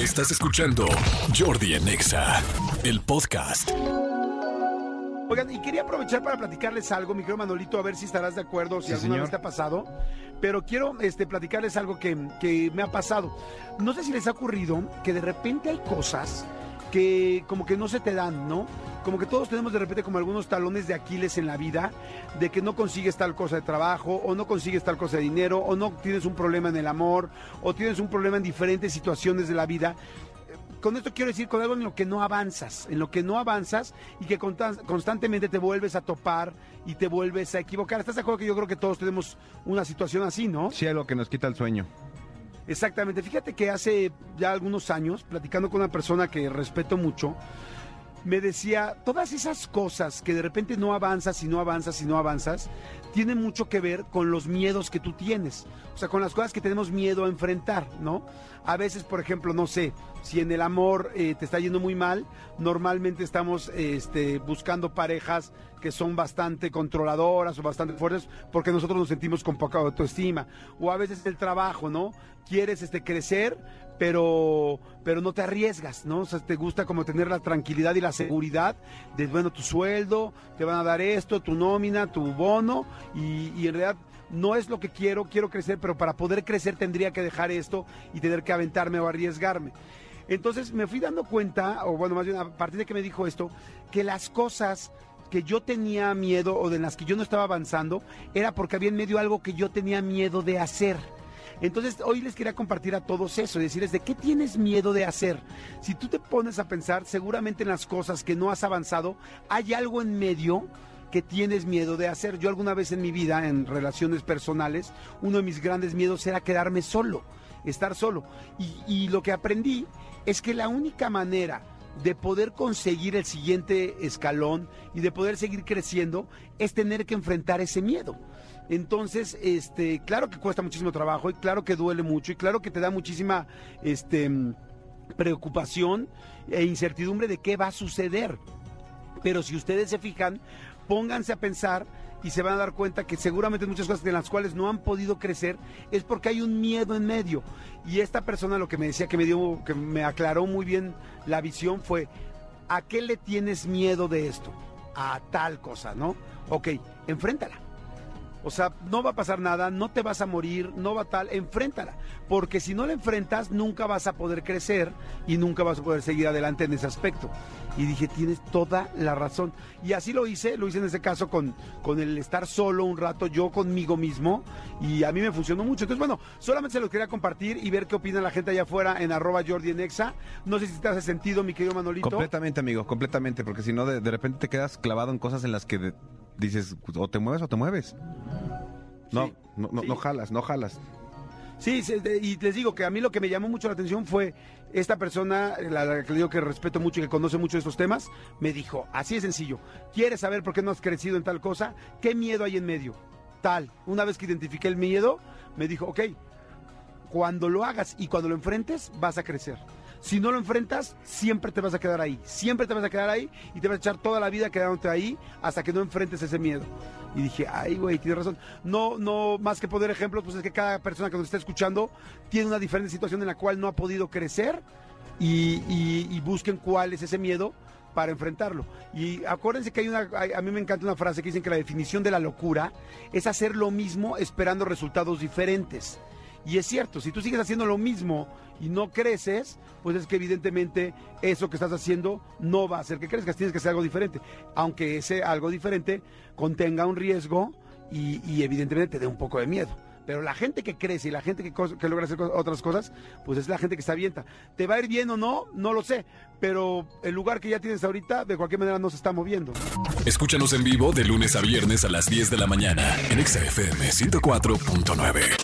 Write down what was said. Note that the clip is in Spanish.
Estás escuchando Jordi Anexa, el podcast. Oigan, y quería aprovechar para platicarles algo, mi querido Manolito, a ver si estarás de acuerdo, si alguna vez te ha pasado. Pero quiero este, platicarles algo que, que me ha pasado. No sé si les ha ocurrido que de repente hay cosas que como que no se te dan, ¿no? Como que todos tenemos de repente como algunos talones de Aquiles en la vida, de que no consigues tal cosa de trabajo, o no consigues tal cosa de dinero, o no tienes un problema en el amor, o tienes un problema en diferentes situaciones de la vida. Con esto quiero decir con algo en lo que no avanzas, en lo que no avanzas y que constantemente te vuelves a topar y te vuelves a equivocar. ¿Estás de acuerdo que yo creo que todos tenemos una situación así, no? Sí, algo que nos quita el sueño. Exactamente. Fíjate que hace ya algunos años, platicando con una persona que respeto mucho, me decía, todas esas cosas que de repente no avanzas y no avanzas y no avanzas, tienen mucho que ver con los miedos que tú tienes. O sea, con las cosas que tenemos miedo a enfrentar, ¿no? A veces, por ejemplo, no sé, si en el amor eh, te está yendo muy mal, normalmente estamos este, buscando parejas que son bastante controladoras o bastante fuertes porque nosotros nos sentimos con poca autoestima. O a veces el trabajo, ¿no? Quieres este, crecer, pero, pero no te arriesgas, ¿no? O sea, te gusta como tener la tranquilidad y la seguridad de, bueno, tu sueldo, te van a dar esto, tu nómina, tu bono, y, y en realidad no es lo que quiero, quiero crecer, pero para poder crecer tendría que dejar esto y tener que aventarme o arriesgarme. Entonces me fui dando cuenta, o bueno, más bien a partir de que me dijo esto, que las cosas que yo tenía miedo o de las que yo no estaba avanzando era porque había en medio algo que yo tenía miedo de hacer. Entonces hoy les quería compartir a todos eso, decirles de qué tienes miedo de hacer. Si tú te pones a pensar seguramente en las cosas que no has avanzado, hay algo en medio que tienes miedo de hacer. Yo alguna vez en mi vida, en relaciones personales, uno de mis grandes miedos era quedarme solo, estar solo. Y, y lo que aprendí es que la única manera de poder conseguir el siguiente escalón y de poder seguir creciendo es tener que enfrentar ese miedo. Entonces, este, claro que cuesta muchísimo trabajo y claro que duele mucho y claro que te da muchísima este, preocupación e incertidumbre de qué va a suceder. Pero si ustedes se fijan, pónganse a pensar y se van a dar cuenta que seguramente muchas cosas en las cuales no han podido crecer es porque hay un miedo en medio. Y esta persona lo que me decía que me dio, que me aclaró muy bien la visión fue, ¿a qué le tienes miedo de esto? A tal cosa, ¿no? Ok, enfréntala. O sea, no va a pasar nada, no te vas a morir, no va tal, enfréntala. Porque si no la enfrentas, nunca vas a poder crecer y nunca vas a poder seguir adelante en ese aspecto. Y dije, tienes toda la razón. Y así lo hice, lo hice en ese caso con, con el estar solo un rato, yo conmigo mismo, y a mí me funcionó mucho. Entonces, bueno, solamente se los quería compartir y ver qué opina la gente allá afuera en arroba Jordi en Exa. No sé si te hace sentido, mi querido Manolito. Completamente, amigo, completamente, porque si no, de, de repente te quedas clavado en cosas en las que dices, o te mueves o te mueves. No, no, no, no jalas, no jalas. Sí, y les digo que a mí lo que me llamó mucho la atención fue esta persona, la, que le digo que respeto mucho y que conoce mucho de estos temas, me dijo, así es sencillo, ¿quieres saber por qué no has crecido en tal cosa? ¿Qué miedo hay en medio? Tal. Una vez que identifiqué el miedo, me dijo, ok, cuando lo hagas y cuando lo enfrentes, vas a crecer. Si no lo enfrentas, siempre te vas a quedar ahí. Siempre te vas a quedar ahí y te vas a echar toda la vida quedándote ahí hasta que no enfrentes ese miedo. Y dije, ay, güey, tienes razón. No, no, más que poner ejemplos, pues es que cada persona que nos está escuchando tiene una diferente situación en la cual no ha podido crecer y, busquen cuál es ese miedo para enfrentarlo. Y acuérdense que hay una, a mí me encanta una frase que dicen que la definición de la locura es hacer lo mismo esperando resultados diferentes. Y es cierto, si tú sigues haciendo lo mismo y no creces, pues es que evidentemente eso que estás haciendo no va a hacer que crezcas, tienes que hacer algo diferente. Aunque ese algo diferente contenga un riesgo y, evidentemente te dé un poco de miedo. Pero la gente que crece y la gente que, logra hacer otras cosas, pues es la gente que está avienta. ¿Te va a ir bien o no? No lo sé. Pero el lugar que ya tienes ahorita, de cualquier manera, no se está moviendo. Escúchanos en vivo de lunes a viernes a las 10 de la mañana en XFM 104.9.